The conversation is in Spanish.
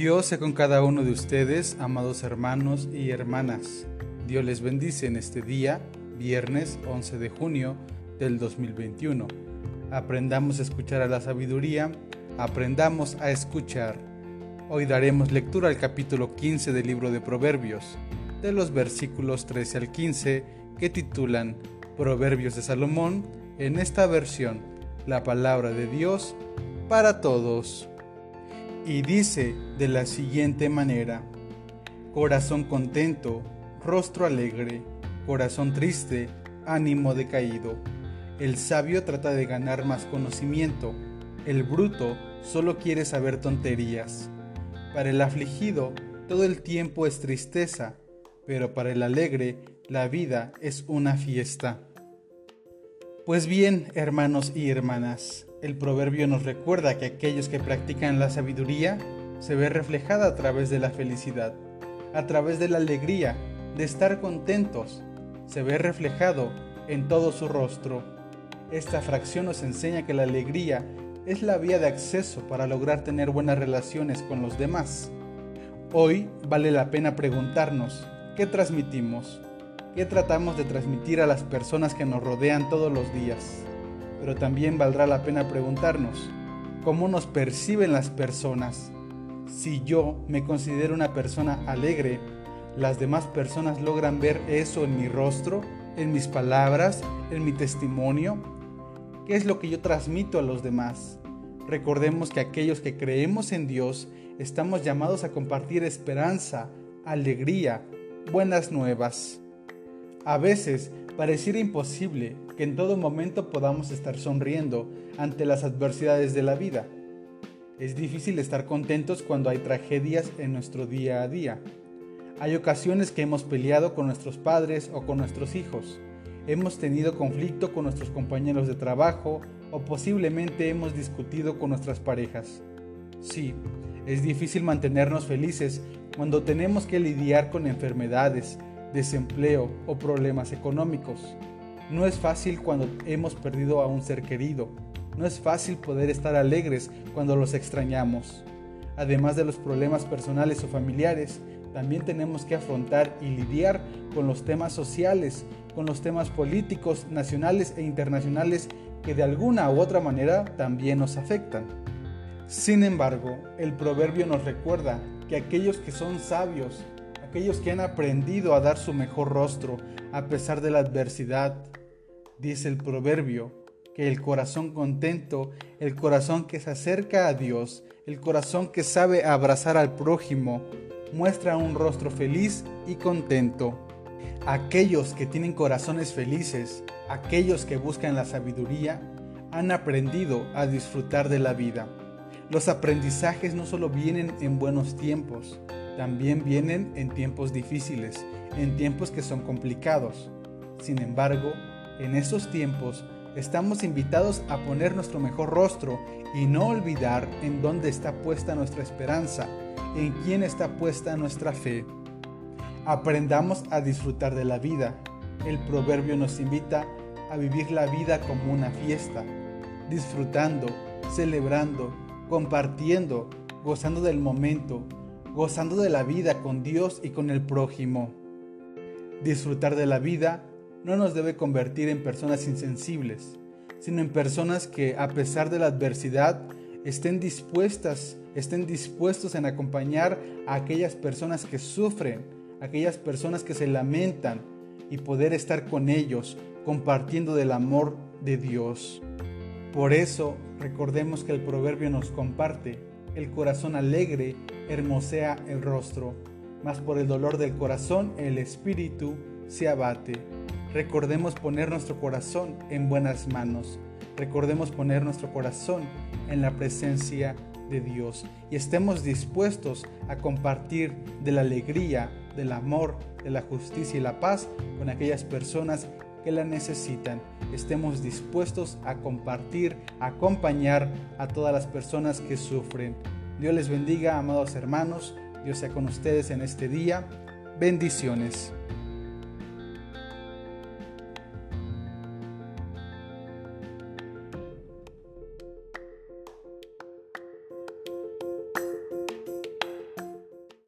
Dios sea con cada uno de ustedes, amados hermanos y hermanas. Dios les bendice en este día, viernes 11 de junio del 2021. Aprendamos a escuchar a la sabiduría, aprendamos a escuchar. Hoy daremos lectura al capítulo 15 del libro de Proverbios, de los versículos 13 al 15, que titulan Proverbios de Salomón, en esta versión, la palabra de Dios para todos y dice de la siguiente manera, Corazón contento, rostro alegre, corazón triste, ánimo decaído. El sabio trata de ganar más conocimiento, el bruto solo quiere saber tonterías. Para el afligido todo el tiempo es tristeza, pero para el alegre la vida es una fiesta. Pues bien, hermanos y hermanas, el proverbio nos recuerda que aquellos que practican la sabiduría se ve reflejada a través de la felicidad, a través de la alegría, de estar contentos, se ve reflejado en todo su rostro. Esta fracción nos enseña que la alegría es la vía de acceso para lograr tener buenas relaciones con los demás. Hoy vale la pena preguntarnos, ¿qué transmitimos? ¿Qué tratamos de transmitir a las personas que nos rodean todos los días? Pero también valdrá la pena preguntarnos, ¿cómo nos perciben las personas? Si yo me considero una persona alegre, ¿las demás personas logran ver eso en mi rostro, en mis palabras, en mi testimonio? ¿Qué es lo que yo transmito a los demás? Recordemos que aquellos que creemos en Dios estamos llamados a compartir esperanza, alegría, buenas nuevas. A veces pareciera imposible que en todo momento podamos estar sonriendo ante las adversidades de la vida. Es difícil estar contentos cuando hay tragedias en nuestro día a día. Hay ocasiones que hemos peleado con nuestros padres o con nuestros hijos. Hemos tenido conflicto con nuestros compañeros de trabajo o posiblemente hemos discutido con nuestras parejas. Sí, es difícil mantenernos felices cuando tenemos que lidiar con enfermedades, desempleo o problemas económicos. No es fácil cuando hemos perdido a un ser querido. No es fácil poder estar alegres cuando los extrañamos. Además de los problemas personales o familiares, también tenemos que afrontar y lidiar con los temas sociales, con los temas políticos, nacionales e internacionales que de alguna u otra manera también nos afectan. Sin embargo, el proverbio nos recuerda que aquellos que son sabios aquellos que han aprendido a dar su mejor rostro a pesar de la adversidad. Dice el proverbio que el corazón contento, el corazón que se acerca a Dios, el corazón que sabe abrazar al prójimo, muestra un rostro feliz y contento. Aquellos que tienen corazones felices, aquellos que buscan la sabiduría, han aprendido a disfrutar de la vida. Los aprendizajes no solo vienen en buenos tiempos, también vienen en tiempos difíciles, en tiempos que son complicados. Sin embargo, en esos tiempos estamos invitados a poner nuestro mejor rostro y no olvidar en dónde está puesta nuestra esperanza, en quién está puesta nuestra fe. Aprendamos a disfrutar de la vida. El proverbio nos invita a vivir la vida como una fiesta, disfrutando, celebrando, compartiendo, gozando del momento, gozando de la vida con Dios y con el prójimo. Disfrutar de la vida no nos debe convertir en personas insensibles, sino en personas que a pesar de la adversidad estén dispuestas, estén dispuestos en acompañar a aquellas personas que sufren, aquellas personas que se lamentan y poder estar con ellos compartiendo del amor de Dios. Por eso recordemos que el proverbio nos comparte el corazón alegre hermosea el rostro, mas por el dolor del corazón el espíritu se abate. Recordemos poner nuestro corazón en buenas manos. Recordemos poner nuestro corazón en la presencia de Dios y estemos dispuestos a compartir de la alegría, del amor, de la justicia y la paz con aquellas personas que la necesitan. Estemos dispuestos a compartir, a acompañar a todas las personas que sufren. Dios les bendiga, amados hermanos. Dios sea con ustedes en este día. Bendiciones.